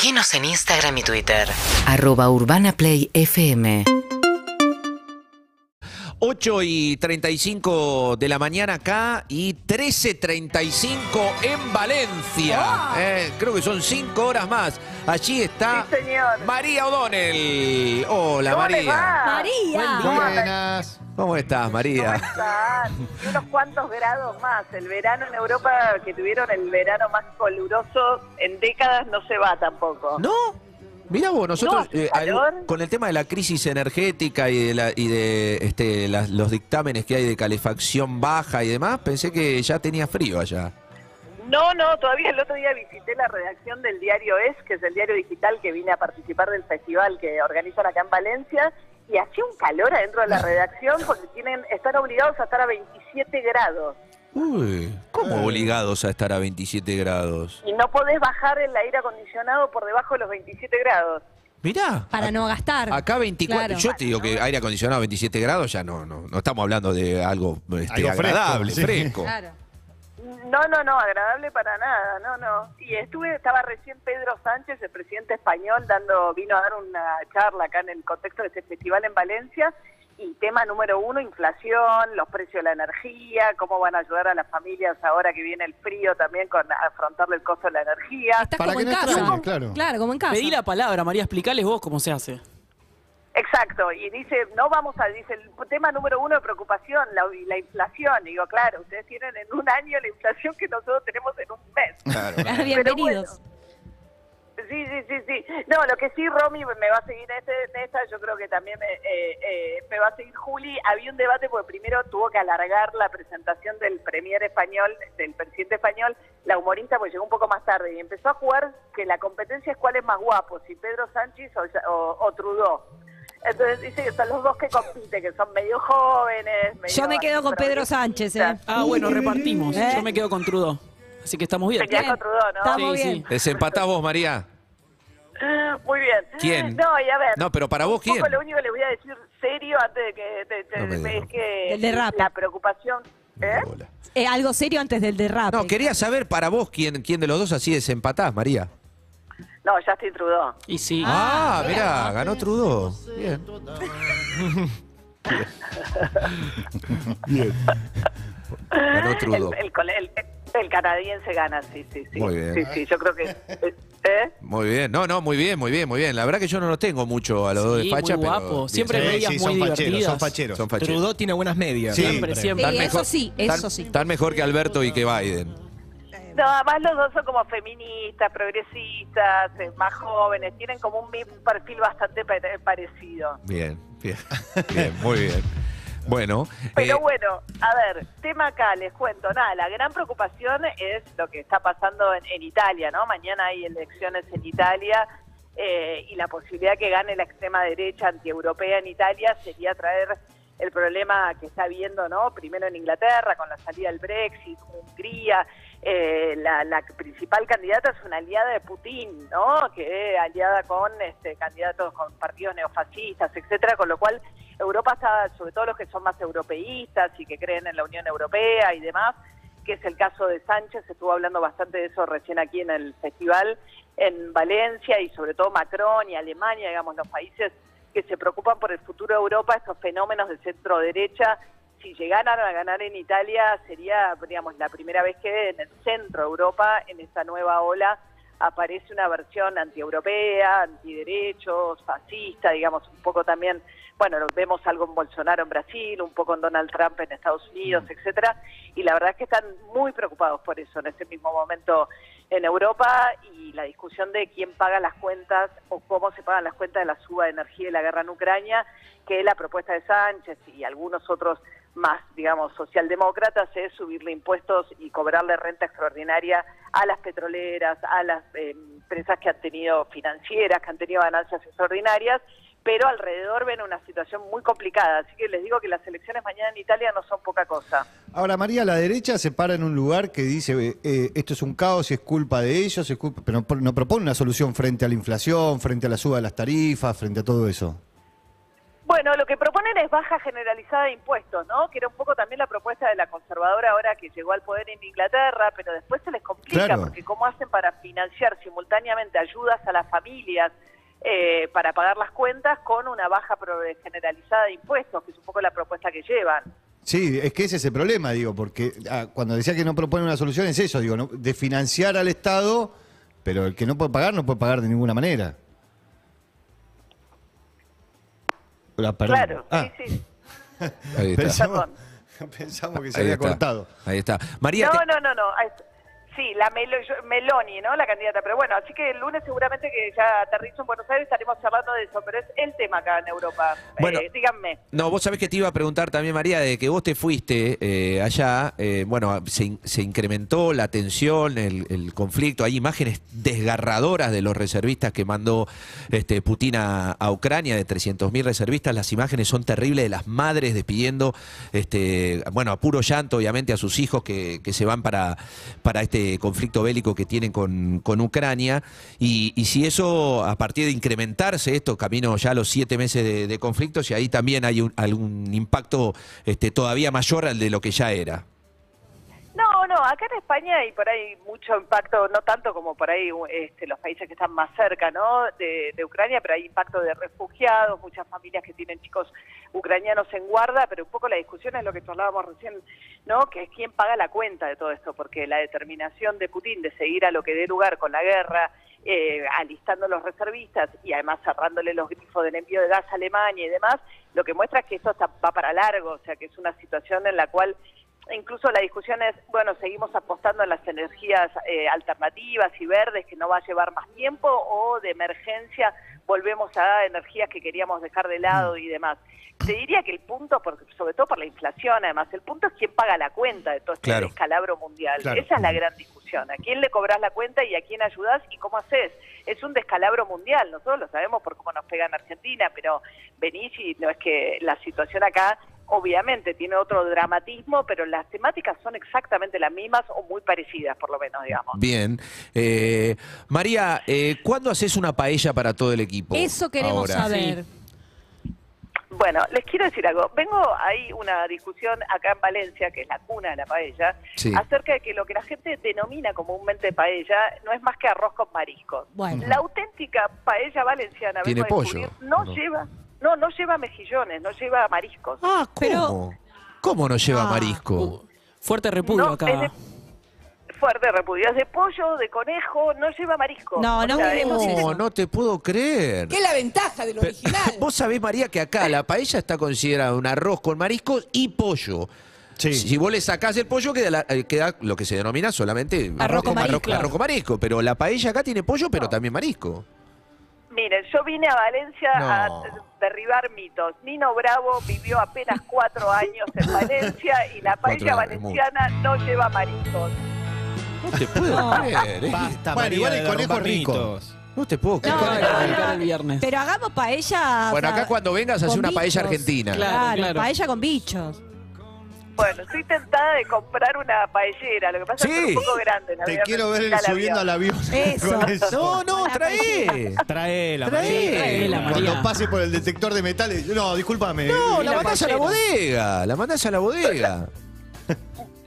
Seguinos en Instagram y Twitter. Arroba Urbana Play FM. 8 y 35 de la mañana acá y 13.35 en Valencia. Eh, creo que son 5 horas más. Allí está Sí, señor. María O'Donnell. Hola ¿Cómo les María. va? María. Buenas. ¿Cómo estás ¿Cómo María? están? Y unos cuantos grados más. El verano en Europa, que tuvieron el verano más caluroso en décadas, no se va tampoco. ¿No? Mirá vos, nosotros No, eh, con el tema de la crisis energética y de, la- y de este, las- los dictámenes que hay de calefacción baja y demás, pensé que ya tenía frío allá. No, no, todavía el otro día visité la redacción del diario Es, que es el diario digital que vine a participar del festival que organizan acá en Valencia, y hacía un calor adentro de la redacción porque tienen están obligados a estar a 27 grados. Uy, ¿cómo obligados a estar a 27 grados? Y no podés bajar el aire acondicionado por debajo de los 27 grados. Mirá. Para no gastar. Acá 24, Claro. yo te digo que aire acondicionado a 27 grados ya no, no, no estamos hablando de algo, este, Algo fresco, agradable, sí. fresco. Claro. No, no, no, agradable para nada, no, no. Y estuve, estaba recién Pedro Sánchez, el presidente español, dando, vino a dar una charla acá en el contexto de este festival en Valencia. Y tema número uno, inflación, los precios de la energía, cómo van a ayudar a las familias ahora que viene el frío también con afrontarle el costo de la energía. Estás Para como que en no casa. claro. Claro, como en casa. Pedí la palabra, María, explicales vos cómo se hace. Exacto, y dice, no vamos a, dice, el tema número uno de preocupación, la, la inflación. Y digo, claro, ustedes tienen en un año la inflación que nosotros tenemos en un mes. Claro. Bienvenidos. Sí, sí, sí, sí. No, lo que sí, Romy me va a seguir en, este, en esta, yo creo que también me, eh, eh, me va a seguir Juli. Había un debate porque primero tuvo que alargar la presentación del premier español, del presidente español, la humorista, pues llegó un poco más tarde y empezó a jugar que la competencia es cuál es más guapo, si Pedro Sánchez o, o, o Trudeau. Entonces dice que son los dos que compiten, que son medio jóvenes. Medio Yo me quedo con Pedro. Sánchez, ¿eh? Ah, bueno, repartimos. ¿Eh? Yo me quedo con Trudeau. Así que estamos bien. Te quedas con Trudeau, ¿no? Estamos Sí, bien. sí. Desempatás vos, María. Muy bien. ¿Quién? No, y a ver. No, pero para vos, un poco ¿quién? lo único que les voy a decir serio antes de que No me digas. es que El derrape. la preocupación ¿eh? Eh, algo serio antes del derrape. No, quería saber para vos quién, quién de los dos así desempatás, María. No ya estoy Trudeau Y sí. Ah, mirá, ganó Trudeau. Bien. Bien. Ganó Trudeau. el, col- el- el canadiense gana sí sí sí Muy bien. sí sí yo creo que ¿eh? Muy bien. No, no, muy bien, muy bien, muy bien. La verdad que yo no lo tengo mucho a los dos de facha, muy pero. guapo. bien. Siempre Sí, medias sí, muy son facheros, divertidas. son facheros. Son facheros. Trudeau tiene buenas medias. Siempre, siempre. Mejor- eso sí, tan- eso sí. Tan mejor que Alberto y que Biden. No además los dos son como feministas progresistas eh, más jóvenes tienen como un, perfil bastante pare- parecido Bien, bien. Bien, muy bien. Bueno. Pero eh, bueno, a ver, tema acá, les cuento, nada, la gran preocupación es lo que está pasando en, en Italia, ¿no? Mañana hay elecciones en Italia eh, y la posibilidad que gane la extrema derecha antieuropea en Italia sería traer el problema que está habiendo, ¿no? Primero en Inglaterra con la salida del Brexit, Hungría, eh, la, la principal candidata es una aliada de Putin, ¿no? Que aliada con este, candidatos con partidos neofascistas, etcétera, con lo cual Europa está, sobre todo los que son más europeístas y que creen en la Unión Europea y demás, que es el caso de Sánchez, estuvo hablando bastante de eso recién aquí en el festival en Valencia y sobre todo Macron y Alemania, digamos, los países que se preocupan por el futuro de Europa, estos fenómenos de centro derecha, si llegaran a ganar en Italia sería, digamos, la primera vez que en el centro de Europa, en esta nueva ola, aparece una versión antieuropea, antiderechos, fascista, digamos, un poco también, bueno, vemos algo en Bolsonaro en Brasil, un poco en Donald Trump en Estados Unidos, etcétera, y la verdad es que están muy preocupados por eso en este mismo momento en Europa y la discusión de quién paga las cuentas o cómo se pagan las cuentas de la suba de energía y la guerra en Ucrania, que la propuesta de Sánchez y algunos otros más, digamos, socialdemócratas es subirle impuestos y cobrarle renta extraordinaria a las petroleras, a las eh, empresas que han tenido financieras, que han tenido ganancias extraordinarias, pero alrededor ven una situación muy complicada. Así que les digo que las elecciones mañana en Italia no son poca cosa. Ahora, María, la derecha se para en un lugar que dice, eh, esto es un caos y es culpa de ellos, es culpa- pero no, no propone una solución frente a la inflación, frente a la suba de las tarifas, frente a todo eso. Bueno, lo que proponen es baja generalizada de impuestos, ¿no? Que era un poco también la propuesta de la conservadora ahora que llegó al poder en Inglaterra, pero después se les complica Claro. porque cómo hacen para financiar simultáneamente ayudas a las familias eh, para pagar las cuentas con una baja generalizada de impuestos, que es un poco la propuesta que llevan. Sí, es que ese es el problema, digo, porque ah, cuando decía que no propone una solución es eso, digo, ¿no? de financiar al Estado, pero el que no puede pagar no puede pagar de ninguna manera. La perdí. Claro, Ah, sí, sí. Ahí está. pensamos, que se Ahí había está. cortado. Ahí está. María, No, te- no, no, no. Sí, la Melo- Meloni, ¿no? La candidata. Pero bueno, así que el lunes seguramente que ya aterrizo en Buenos Aires estaremos charlando de eso. Pero es el tema acá en Europa. Bueno. Eh, díganme. No, vos sabés que te iba a preguntar también, María, de que vos te fuiste eh, allá, eh, bueno, se, in- se incrementó la tensión, el, el conflicto, hay imágenes desgarradoras de los reservistas que mandó este, Putin a, a Ucrania, de 300.000 reservistas, las imágenes son terribles de las madres despidiendo, este, bueno, a puro llanto, obviamente, a sus hijos que, que se van para, para este conflicto bélico que tienen con, con Ucrania, y, si eso, a partir de incrementarse esto, camino ya a los siete meses de, de conflicto, si ahí también hay un- algún impacto este, todavía mayor al de lo que ya era. No, acá en España hay por ahí mucho impacto, no tanto como por ahí este, los países que están más cerca, ¿no? De, de Ucrania, pero hay impacto de refugiados, muchas familias que tienen chicos ucranianos en guarda, pero un poco la discusión es lo que hablábamos recién, ¿no? Que es quién paga la cuenta de todo esto, porque la determinación de Putin de seguir a lo que dé lugar con la guerra, eh, alistando los reservistas y además cerrándole los grifos del envío de gas a Alemania y demás, lo que muestra es que esto está- va para largo, o sea que es una situación en la cual incluso la discusión es, bueno, seguimos apostando en las energías eh, alternativas y verdes que no va a llevar más tiempo o de emergencia volvemos a energías que queríamos dejar de lado y demás. Te diría que el punto, porque, sobre todo por la inflación además, el punto es quién paga la cuenta de todo este Claro. descalabro mundial. Claro. Esa es la gran discusión. ¿A quién le cobras la cuenta y a quién ayudas y cómo haces? Es un descalabro mundial. Nosotros lo sabemos por cómo nos pega en Argentina, pero venís y no es que la situación acá obviamente tiene otro dramatismo, pero las temáticas son exactamente las mismas o muy parecidas, por lo menos, digamos. Bien. Eh, María, eh, ¿cuándo haces una paella para todo el equipo? Eso queremos Ahora. saber. Bueno, les quiero decir algo. Vengo ahí una discusión acá en Valencia, que es la cuna de la paella, Sí. acerca de que lo que la gente denomina comúnmente paella no es más que arroz con mariscos. Bueno. La auténtica paella valenciana, Tiene vengo a pollo, descubrir, no, ¿o no? lleva, no, no lleva mejillones, no lleva mariscos. Ah, ¿cómo? Pero- ¿Cómo no lleva Ah. marisco? Uh, fuerte repudio No, acá. es de- fuerte repudio. Es de pollo, de conejo, no lleva marisco. No, no sea, es- No, no te puedo creer. ¿Qué es la ventaja del original? Vos sabés, María, que acá la paella está considerada un arroz con mariscos y pollo. Sí. Si vos le sacás el pollo, queda, la- eh, queda lo que se denomina solamente Arroz con marisco. arroz con marisco. Pero la paella acá tiene pollo, pero también marisco. Miren, yo vine a Valencia No. a derribar mitos. Nino Bravo vivió apenas cuatro años en Valencia y la paella valenciana no lleva mariscos. No te puedo No. creer. eh. Basta, Bueno, María, igual el conejo rico. No te puedo creer. No, el viernes. Pero hagamos paella. Bueno, o sea, acá cuando vengas hace con una paella argentina. Claro, Claro, claro. paella con bichos. Bueno, estoy tentada de comprar una paellera. Lo que pasa es que es un poco grande. la Te quiero ver subiendo al avión. Eso. No, no, trae. Trae. Traela, María. Cuando pase por el detector de metales. No, discúlpame. No, Eh, la mandás a la bodega. La mandás a la bodega.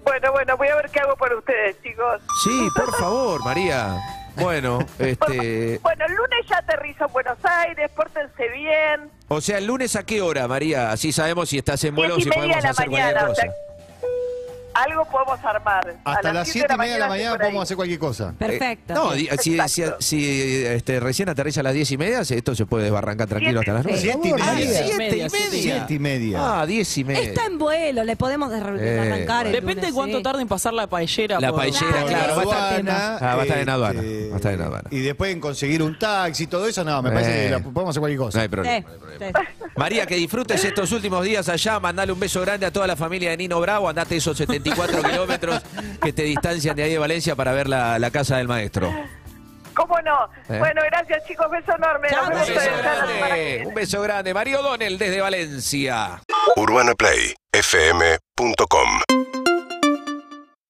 Bueno, bueno, voy a ver qué hago por ustedes, chicos. Sí, por favor, María. Bueno, este. Bueno, el lunes ya aterrizo en Buenos Aires, pórtense bien. O sea, el lunes a qué hora, María? Así sabemos si estás en vuelo o si podemos de la hacer cualquier o cosa. sea, algo podemos armar. A Hasta las 7 y media de la mañana podemos hacer cualquier cosa. Perfecto. Eh, no, di- si, si, Exacto. si, este, recién aterriza a las 10 y media, esto se puede desbarrancar tranquilo hasta las 9. Sí. Siete y Ah, media. siete y Media, siete y media. Siete y media. Ah, 10 y media. Está en vuelo, le podemos derr- Eh, Depende de cuánto sí. tarde en pasar la paellera. La paellera, Claro, claro. va a estar- aduana, Ah, va a estar en aduana, este, va a estar en aduana. Y después en conseguir un taxi y todo eso, no, me parece Eh. que la- podemos hacer cualquier No cosa. hay problema. Sí, no hay problema. María, que disfrutes estos últimos días allá, mandale un beso grande a toda la familia de Nino Bravo, andate esos 74 kilómetros que te distancian de ahí de Valencia para ver la, la casa del maestro. ¿Cómo no? ¿Eh? Bueno, gracias chicos, beso enorme. Un beso grande, un beso grande. Mario Donel desde Valencia. UrbanaPlayFM.com